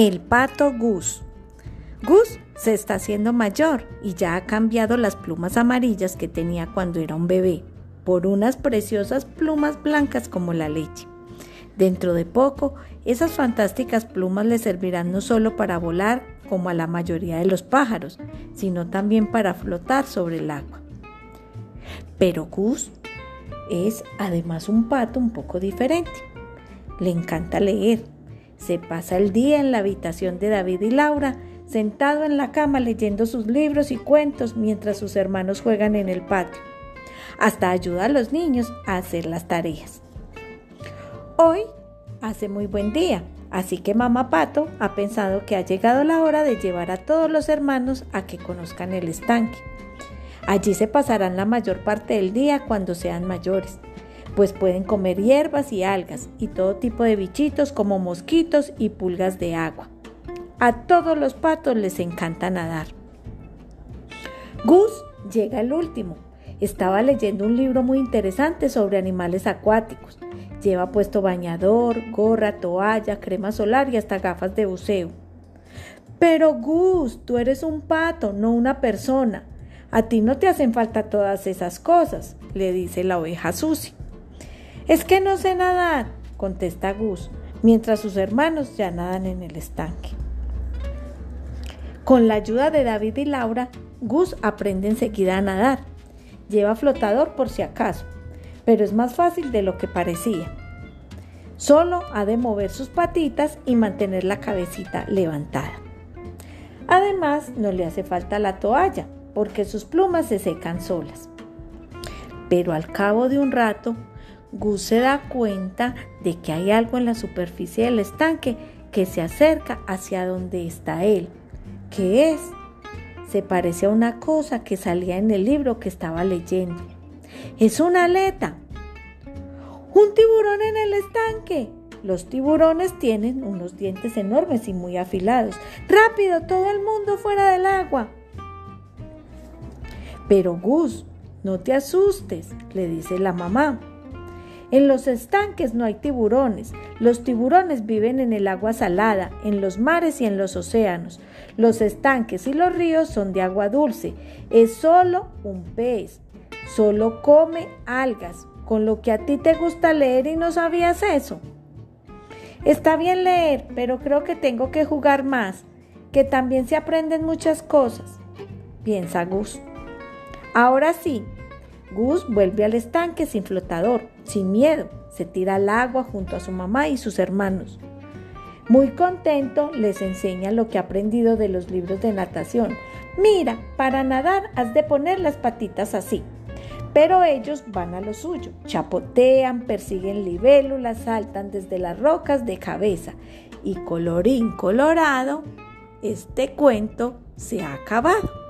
El pato Gus. Gus se está haciendo mayor y ya ha cambiado las plumas amarillas que tenía cuando era un bebé por unas preciosas plumas blancas como la leche. Dentro de poco, esas fantásticas plumas le servirán no solo para volar como a la mayoría de los pájaros, sino también para flotar sobre el agua. Pero Gus es además un pato un poco diferente. Le encanta leer se pasa el día en la habitación de David y Laura, sentado en la cama leyendo sus libros y cuentos mientras sus hermanos juegan en el patio. Hasta ayuda a los niños a hacer las tareas. Hoy hace muy buen día, así que mamá Pato ha pensado que ha llegado la hora de llevar a todos los hermanos a que conozcan el estanque. Allí se pasarán la mayor parte del día cuando sean mayores pues pueden comer hierbas y algas y todo tipo de bichitos como mosquitos y pulgas de agua. A todos los patos les encanta nadar. Gus llega el último. Estaba leyendo un libro muy interesante sobre animales acuáticos. Lleva puesto bañador, gorra, toalla, crema solar y hasta gafas de buceo. Pero Gus, tú eres un pato, no una persona. A ti no te hacen falta todas esas cosas, le dice la oveja Susi. Es que no sé nadar, contesta Gus, mientras sus hermanos ya nadan en el estanque. Con la ayuda de David y Laura, Gus aprende enseguida a nadar. Lleva flotador por si acaso, pero es más fácil de lo que parecía. Solo ha de mover sus patitas y mantener la cabecita levantada. Además, no le hace falta la toalla, porque sus plumas se secan solas. Pero al cabo de un rato, Gus se da cuenta de que hay algo en la superficie del estanque que se acerca hacia donde está él. ¿Qué es? Se parece a una cosa que salía en el libro que estaba leyendo. Es una aleta. Un tiburón en el estanque. Los tiburones tienen unos dientes enormes y muy afilados. Rápido, todo el mundo fuera del agua. Pero Gus, no te asustes, le dice la mamá. En los estanques no hay tiburones. Los tiburones viven en el agua salada, en los mares y en los océanos. Los estanques y los ríos son de agua dulce. Es solo un pez. Solo come algas, con lo que a ti te gusta leer y no sabías eso. Está bien leer, pero creo que tengo que jugar más, que también se aprenden muchas cosas, piensa Gus. Ahora sí, Gus vuelve al estanque sin flotador, sin miedo. Se tira al agua junto a su mamá y sus hermanos. Muy contento les enseña lo que ha aprendido de los libros de natación. Mira, para nadar has de poner las patitas así. Pero ellos van a lo suyo, chapotean, persiguen libélulas, saltan desde las rocas de cabeza. Y colorín colorado, este cuento se ha acabado.